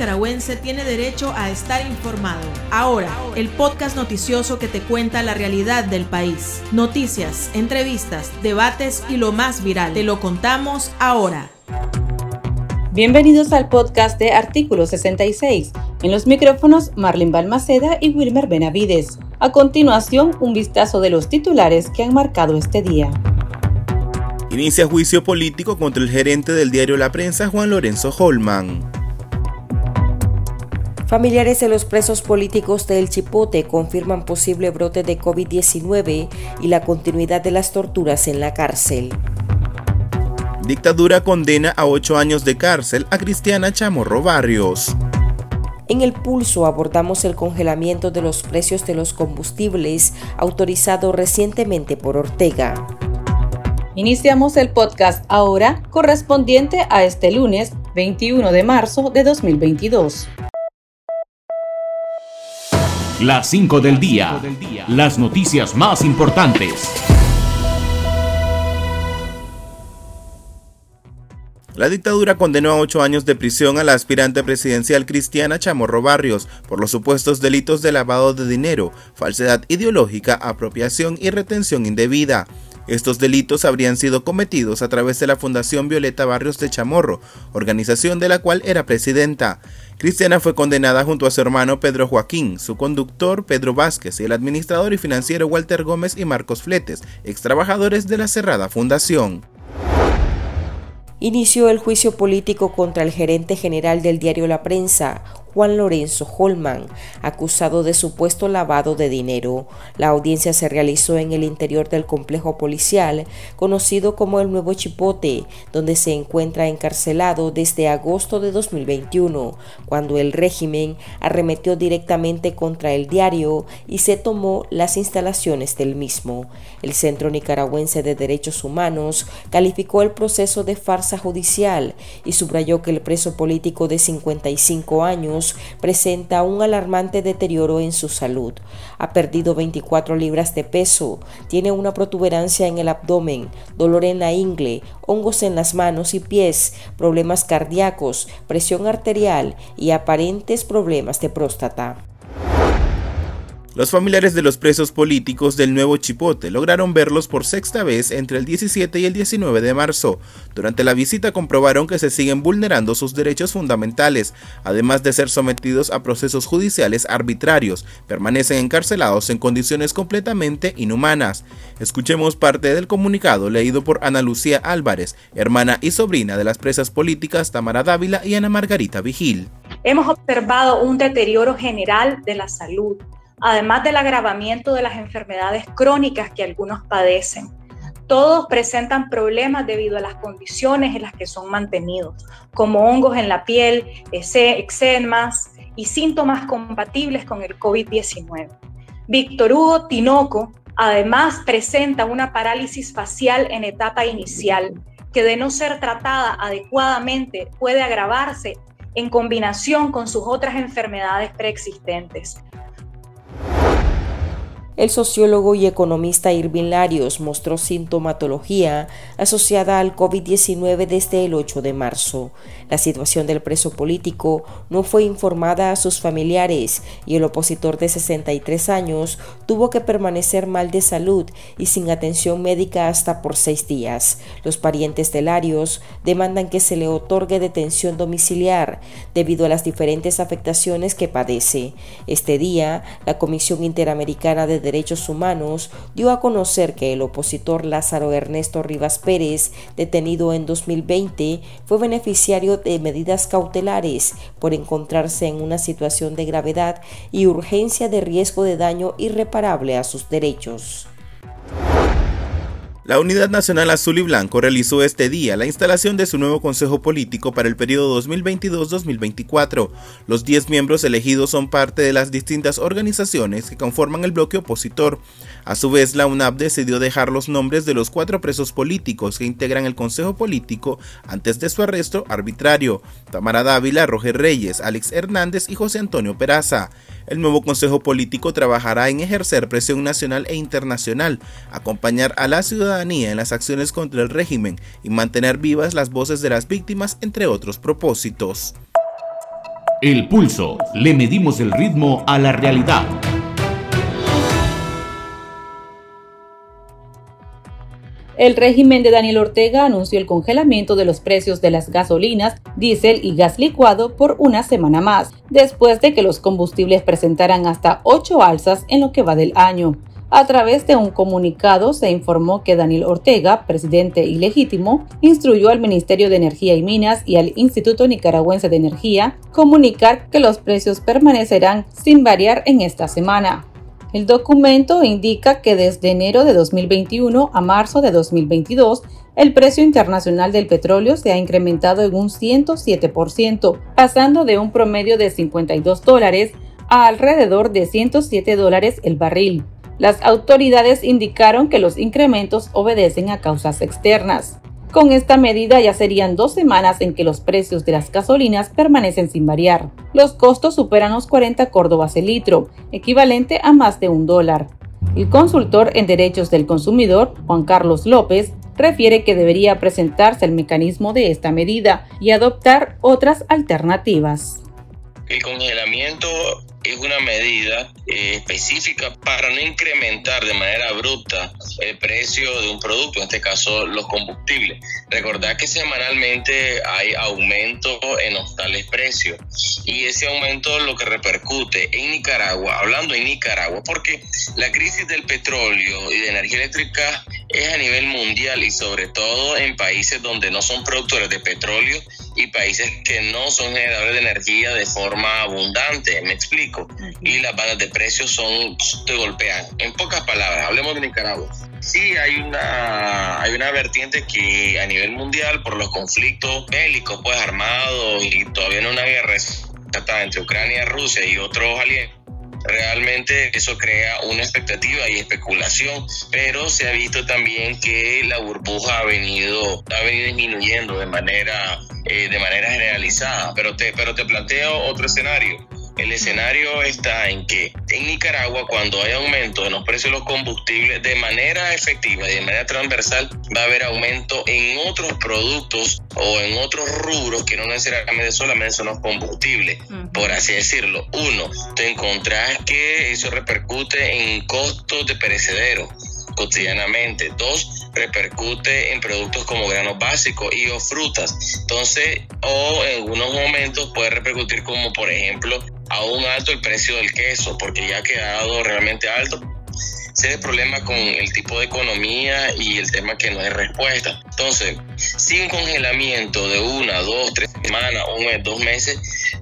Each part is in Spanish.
nicaragüense tiene derecho a estar informado. Ahora, el podcast noticioso que te cuenta la realidad del país. Noticias, entrevistas, debates y lo más viral. Te lo contamos ahora. Bienvenidos al podcast de Artículo 66. En los micrófonos Marlene Balmaceda y Wilmer Benavides. A continuación, un vistazo de los titulares que han marcado este día. Inicia juicio político contra el gerente del diario La Prensa, Juan Lorenzo Holman. Familiares de los presos políticos del Chipote confirman posible brote de COVID-19 y la continuidad de las torturas en la cárcel. Dictadura condena a ocho años de cárcel a Cristiana Chamorro Barrios. En el pulso abordamos el congelamiento de los precios de los combustibles autorizado recientemente por Ortega. Iniciamos el podcast ahora correspondiente a este lunes 21 de marzo de 2022. Las 5 del día. Las noticias más importantes. La dictadura condenó a ocho años de prisión a la aspirante presidencial Cristiana Chamorro Barrios por los supuestos delitos de lavado de dinero, falsedad ideológica, apropiación y retención indebida. Estos delitos habrían sido cometidos a través de la Fundación Violeta Barrios de Chamorro, organización de la cual era presidenta. Cristiana fue condenada junto a su hermano Pedro Joaquín, su conductor Pedro Vázquez y el administrador y financiero Walter Gómez y Marcos Fletes, ex trabajadores de la cerrada fundación inició el juicio político contra el gerente general del diario La Prensa, Juan Lorenzo Holman, acusado de supuesto lavado de dinero. La audiencia se realizó en el interior del complejo policial, conocido como el Nuevo Chipote, donde se encuentra encarcelado desde agosto de 2021, cuando el régimen arremetió directamente contra el diario y se tomó las instalaciones del mismo. El Centro Nicaragüense de Derechos Humanos calificó el proceso de farsa judicial y subrayó que el preso político de 55 años presenta un alarmante deterioro en su salud. Ha perdido 24 libras de peso, tiene una protuberancia en el abdomen, dolor en la ingle, hongos en las manos y pies, problemas cardíacos, presión arterial y aparentes problemas de próstata. Los familiares de los presos políticos del nuevo Chipote lograron verlos por sexta vez entre el 17 y el 19 de marzo. Durante la visita comprobaron que se siguen vulnerando sus derechos fundamentales, además de ser sometidos a procesos judiciales arbitrarios, permanecen encarcelados en condiciones completamente inhumanas. Escuchemos parte del comunicado leído por Ana Lucía Álvarez, hermana y sobrina de las presas políticas Tamara Dávila y Ana Margarita Vigil. Hemos observado un deterioro general de la salud además del agravamiento de las enfermedades crónicas que algunos padecen. Todos presentan problemas debido a las condiciones en las que son mantenidos, como hongos en la piel, eczemas y síntomas compatibles con el COVID-19. Víctor Hugo Tinoco además presenta una parálisis facial en etapa inicial que de no ser tratada adecuadamente puede agravarse en combinación con sus otras enfermedades preexistentes. El sociólogo y economista Irving Larios mostró sintomatología asociada al COVID-19 desde el 8 de marzo. La situación del preso político no fue informada a sus familiares y el opositor de 63 años tuvo que permanecer mal de salud y sin atención médica hasta por seis días. Los parientes de Larios demandan que se le otorgue detención domiciliar debido a las diferentes afectaciones que padece. Este día, la Comisión Interamericana de Derechos Humanos dio a conocer que el opositor Lázaro Ernesto Rivas Pérez, detenido en 2020, fue beneficiario de medidas cautelares por encontrarse en una situación de gravedad y urgencia de riesgo de daño irreparable a sus derechos. La Unidad Nacional Azul y Blanco realizó este día la instalación de su nuevo Consejo Político para el periodo 2022-2024. Los 10 miembros elegidos son parte de las distintas organizaciones que conforman el bloque opositor. A su vez, la UNAP decidió dejar los nombres de los cuatro presos políticos que integran el Consejo Político antes de su arresto arbitrario. Tamara Dávila, Roger Reyes, Alex Hernández y José Antonio Peraza. El nuevo Consejo Político trabajará en ejercer presión nacional e internacional, acompañar a la ciudadanía en las acciones contra el régimen y mantener vivas las voces de las víctimas, entre otros propósitos. El pulso. Le medimos el ritmo a la realidad. El régimen de Daniel Ortega anunció el congelamiento de los precios de las gasolinas, diésel y gas licuado por una semana más, después de que los combustibles presentaran hasta ocho alzas en lo que va del año. A través de un comunicado se informó que Daniel Ortega, presidente ilegítimo, instruyó al Ministerio de Energía y Minas y al Instituto Nicaragüense de Energía comunicar que los precios permanecerán sin variar en esta semana. El documento indica que desde enero de 2021 a marzo de 2022, el precio internacional del petróleo se ha incrementado en un 107%, pasando de un promedio de 52 dólares a alrededor de 107 dólares el barril. Las autoridades indicaron que los incrementos obedecen a causas externas. Con esta medida ya serían dos semanas en que los precios de las gasolinas permanecen sin variar. Los costos superan los 40 córdobas el litro, equivalente a más de un dólar. El consultor en derechos del consumidor, Juan Carlos López, refiere que debería presentarse el mecanismo de esta medida y adoptar otras alternativas. El congelamiento es una medida eh, específica para no incrementar de manera abrupta el precio de un producto, en este caso los combustibles. Recordad que semanalmente hay aumento en los tales precios y ese aumento lo que repercute en Nicaragua, hablando en Nicaragua, porque la crisis del petróleo y de energía eléctrica es a nivel mundial y sobre todo en países donde no son productores de petróleo y países que no son generadores de energía de forma abundante, me explico. Y las bandas de precios son, te golpean. En pocas palabras, hablemos de Nicaragua. Sí, hay una, hay una vertiente que a nivel mundial, por los conflictos bélicos, pues armados y todavía no una guerra entre Ucrania, Rusia y otros aliados, realmente eso crea una expectativa y especulación, pero se ha visto también que la burbuja ha venido, ha venido disminuyendo de manera, eh, de manera generalizada. Pero te, pero te planteo otro escenario. El escenario está en que en Nicaragua, cuando hay aumento en los precios de los combustibles, de manera efectiva y de manera transversal, va a haber aumento en otros productos o en otros rubros que no necesariamente solamente son los combustibles, por así decirlo. Uno, te encontrás que eso repercute en costos de perecedero cotidianamente. Dos, repercute en productos como granos básicos y o frutas. Entonces, o en algunos momentos puede repercutir como por ejemplo aún alto el precio del queso, porque ya ha quedado realmente alto. Ese es el problema con el tipo de economía y el tema que no hay respuesta. Entonces, sin congelamiento de una, dos, tres semanas, un mes, dos meses,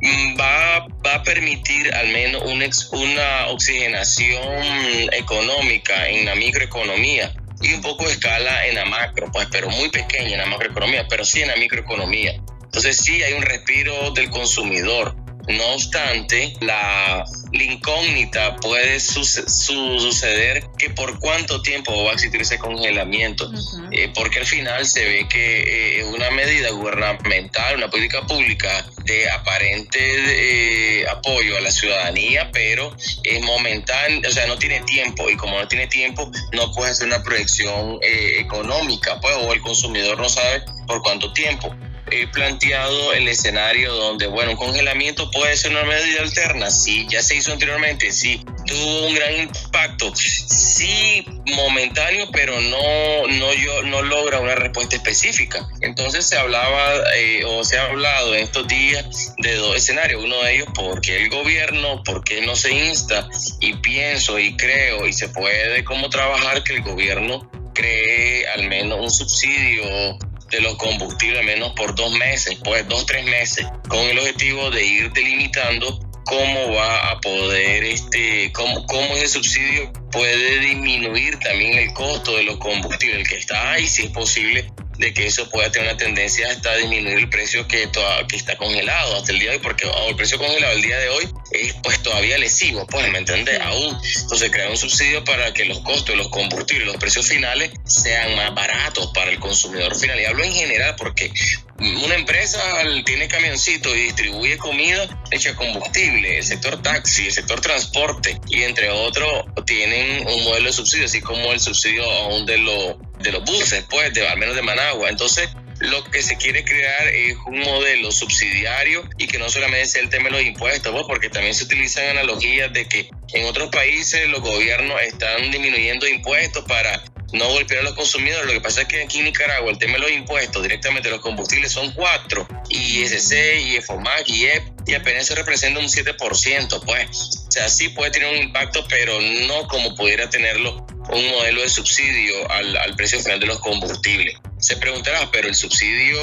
mm, va, va a permitir al menos una, una oxigenación económica en la microeconomía y un poco de escala en la macro, pues, pero muy pequeña en la macroeconomía, pero sí en la microeconomía. Entonces sí hay un respiro del consumidor. No obstante, la, incógnita puede suceder que por cuánto tiempo va a existir ese congelamiento, eh, porque al final se ve que eh, es una medida gubernamental, una política pública de aparente eh, apoyo a la ciudadanía, pero es momentáneo, o sea, no tiene tiempo y como no tiene tiempo, no puede hacer una proyección económica, pues, o el consumidor no sabe por cuánto tiempo he planteado el escenario donde, bueno, un congelamiento puede ser una medida alterna, sí, ya se hizo anteriormente, sí, tuvo un gran impacto, sí, momentáneo, pero no, no, yo, no logra una respuesta específica. Entonces se hablaba eh, o se ha hablado en estos días de dos escenarios, uno de ellos porque el gobierno, porque no se insta y pienso y creo y se puede como trabajar que el gobierno cree al menos un subsidio de los combustibles menos por dos meses, pues dos, tres meses, con el objetivo de ir delimitando cómo va a poder, este, cómo, cómo ese subsidio puede disminuir también el costo de los combustibles, que está ahí, si es posible de que eso pueda tener una tendencia hasta disminuir el precio que, que está congelado hasta el día de hoy, porque el precio congelado el día de hoy es pues todavía lesivo, pues, ¿me entiendes? Aún. Entonces, crear un subsidio para que los costos de los combustibles, los precios finales sean más baratos para el consumidor final. Y hablo en general porque una empresa tiene camioncito y distribuye comida hecha combustible, el sector taxi, el sector transporte y entre otros tienen un modelo de subsidio, así como el subsidio aún de, los de los buses, pues, de, al menos de Managua. Entonces, lo que se quiere crear es un modelo subsidiario y que no solamente sea el tema de los impuestos, pues, porque también se utilizan analogías de que en otros países los gobiernos están disminuyendo impuestos para no golpear a los consumidores. Lo que pasa es que aquí en Nicaragua el tema de los impuestos directamente de los combustibles son cuatro, ISC, y EFOMAC, y EP, y apenas se representa un 7%, pues. O sea, sí puede tener un impacto, pero no como pudiera tenerlo un modelo de subsidio al, al precio final de los combustibles. Se preguntará, pero el subsidio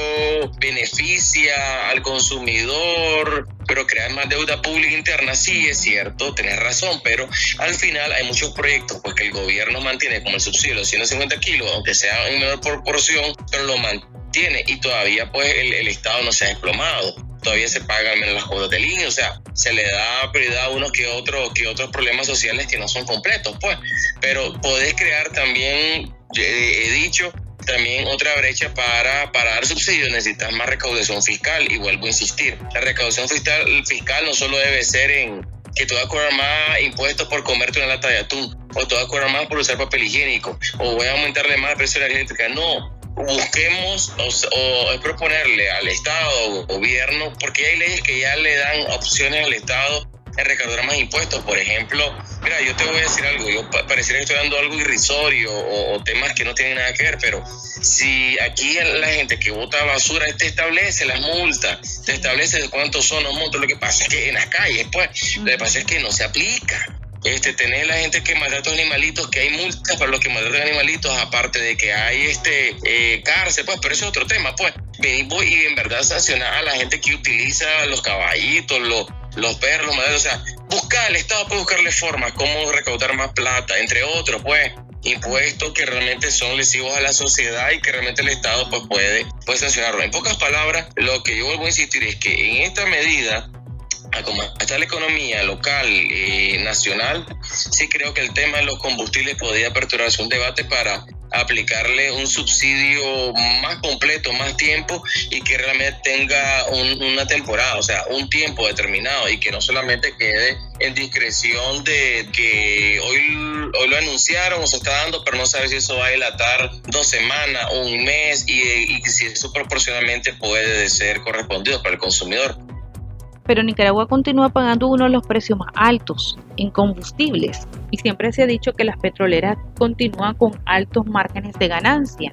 beneficia al consumidor, pero crear más deuda pública interna, sí es cierto, tenés razón, pero al final hay muchos proyectos pues que el gobierno mantiene como el subsidio de los 150 kilos, aunque sea en menor proporción, pero lo mantiene y todavía pues el, el Estado no se ha desplomado todavía se pagan menos las cuotas de línea, o sea, se le da prioridad a unos que otros que otros problemas sociales que no son completos, pues. Pero podés crear también, he dicho, también otra brecha para, para dar subsidios necesitas más recaudación fiscal y vuelvo a insistir, la recaudación fiscal, fiscal no solo debe ser en que tú vas a cobrar más impuestos por comerte una lata de atún, o tú vas a cobrar más por usar papel higiénico, o voy a aumentarle más el precio de la eléctrica, no, busquemos o, proponerle al Estado o gobierno, porque hay leyes que ya le dan opciones al Estado en recaudar más impuestos. Por ejemplo, mira, yo te voy a decir algo, yo pareciera que estoy dando algo irrisorio o, temas que no tienen nada que ver, pero si aquí la gente que vota basura te establece las multas, te establece cuántos son los montos, lo que pasa es que en las calles, pues, lo que pasa es que no se aplica este, tener la gente que maltrata animalitos, que hay multas para los que maltratan animalitos, aparte de que hay este eh, cárcel, pues, pero eso es otro tema, pues. Venimos y en verdad sancionar a la gente que utiliza los caballitos, los, perros, o sea, buscar, el Estado puede buscarle formas, cómo recaudar más plata, entre otros, pues impuestos que realmente son lesivos a la sociedad y que realmente el Estado pues puede, puede sancionarlo. En pocas palabras, lo que yo vuelvo a insistir es que en esta medida a cómo está la economía local y nacional, sí creo que el tema de los combustibles podría aperturarse un debate para aplicarle un subsidio más completo, más tiempo y que realmente tenga una temporada, o sea, un tiempo determinado y que no solamente quede en discreción de que hoy, hoy lo anunciaron o se está dando, pero no sabe si eso va a dilatar dos semanas, un mes y si eso proporcionalmente puede ser correspondido para el consumidor pero Nicaragua continúa pagando uno de los precios más altos en combustibles y siempre se ha dicho que las petroleras continúan con altos márgenes de ganancia.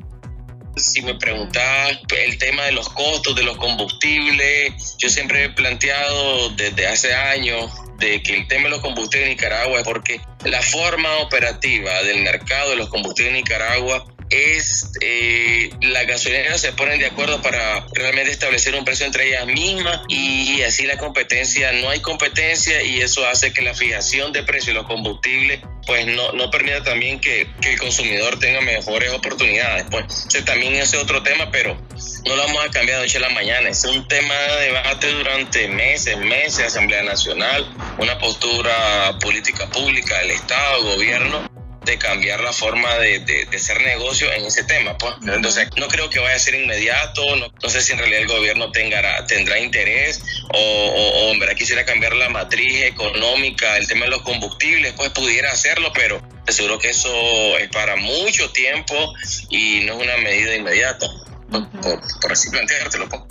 Si me preguntas el tema de los costos de los combustibles, yo siempre he planteado desde hace años de que el tema de los combustibles en Nicaragua es porque la forma operativa del mercado de los combustibles en Nicaragua es eh, las gasolineras se ponen de acuerdo para realmente establecer un precio entre ellas mismas y, así la competencia, no hay competencia y eso hace que la fijación de precios de los combustibles pues no, no permita también que, que, el consumidor tenga mejores oportunidades. Pues ese también es otro tema, pero no lo vamos a cambiar de noche a la mañana. Es un tema de debate durante meses, meses, Asamblea Nacional, una postura política pública del Estado, gobierno de cambiar la forma de, de, hacer negocio en ese tema. Pues. Entonces, no creo que vaya a ser inmediato, no, sé si en realidad el gobierno tenga, tendrá interés o, o, en verdad quisiera cambiar la matriz económica, el tema de los combustibles, pues pudiera hacerlo, pero seguro que eso es para mucho tiempo y no es una medida inmediata, por, así planteártelo. Pues.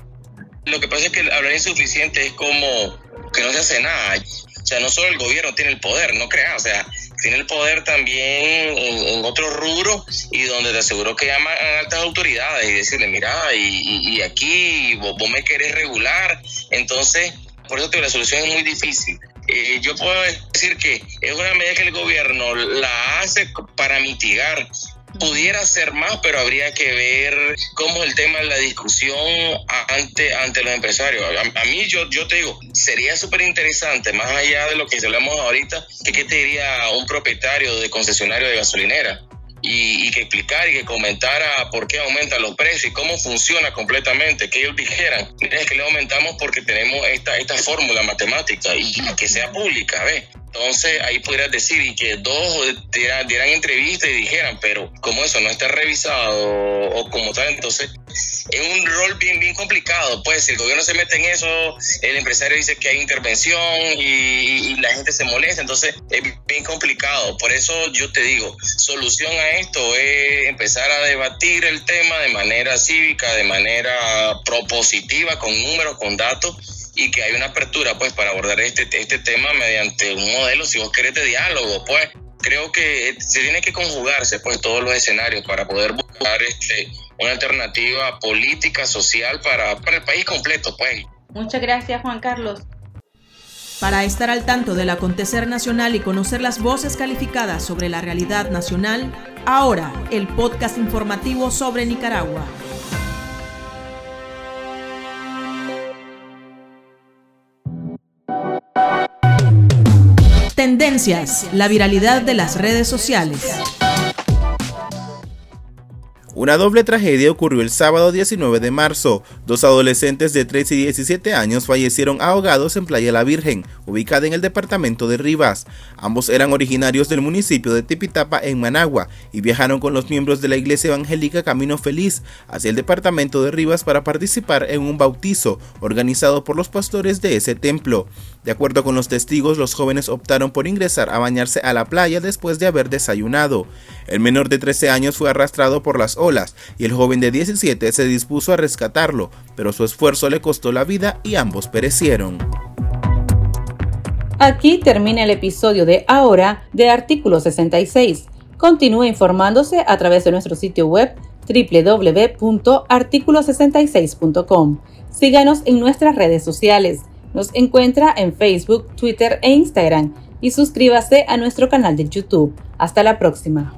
Lo que pasa es que hablar insuficiente es como que no se hace nada. O sea, no solo el gobierno tiene el poder, no creas, o sea, tiene el poder también en, otros rubros y donde te aseguro que llaman a altas autoridades y decirle, mira, y, aquí vos, me querés regular. Entonces, por eso que la solución es muy difícil. Eh, yo puedo decir que es una medida que el gobierno la hace para mitigar pudiera ser más, pero habría que ver cómo es el tema de la discusión ante, ante los empresarios. A, mí, yo, yo te digo, sería súper interesante, más allá de lo que hablamos ahorita, que qué te diría un propietario de concesionario de gasolinera. Y, que explicar y que comentara por qué aumentan los precios y cómo funciona completamente, que ellos dijeran, mira, es que le aumentamos porque tenemos esta, esta fórmula matemática y que sea pública, ¿ves? Entonces ahí pudieras decir y que dos dieran, dieran entrevista y dijeran, pero como eso no está revisado o, como tal, entonces es un rol bien, bien complicado. Pues si el gobierno se mete en eso, el empresario dice que hay intervención y, la gente se molesta, entonces es bien complicado. Por eso yo te digo, solución a esto es empezar a debatir el tema de manera cívica, de manera propositiva, con números, con datos y que hay una apertura pues para abordar este, este tema mediante un modelo, si vos querés, de diálogo, pues creo que se tiene que conjugarse pues todos los escenarios para poder buscar este, una alternativa política, social para, para el país completo, pues. Muchas gracias, Juan Carlos. Para estar al tanto del acontecer nacional y conocer las voces calificadas sobre la realidad nacional, ahora el podcast informativo sobre Nicaragua. La viralidad de las redes sociales. Una doble tragedia ocurrió el sábado 19 de marzo. Dos adolescentes de 13 y 17 años fallecieron ahogados en Playa La Virgen, ubicada en el departamento de Rivas. Ambos eran originarios del municipio de Tipitapa en Managua y viajaron con los miembros de la iglesia evangélica Camino Feliz hacia el departamento de Rivas para participar en un bautizo organizado por los pastores de ese templo. De acuerdo con los testigos, los jóvenes optaron por ingresar a bañarse a la playa después de haber desayunado. El menor de 13 años fue arrastrado por las y el joven de 17 se dispuso a rescatarlo, pero su esfuerzo le costó la vida y ambos perecieron. Aquí termina el episodio de ahora de Artículo 66. Continúe informándose a través de nuestro sitio web www.articulo66.com. Síganos en nuestras redes sociales nos encuentra en Facebook, Twitter e Instagram y suscríbase a nuestro canal de YouTube. Hasta la próxima.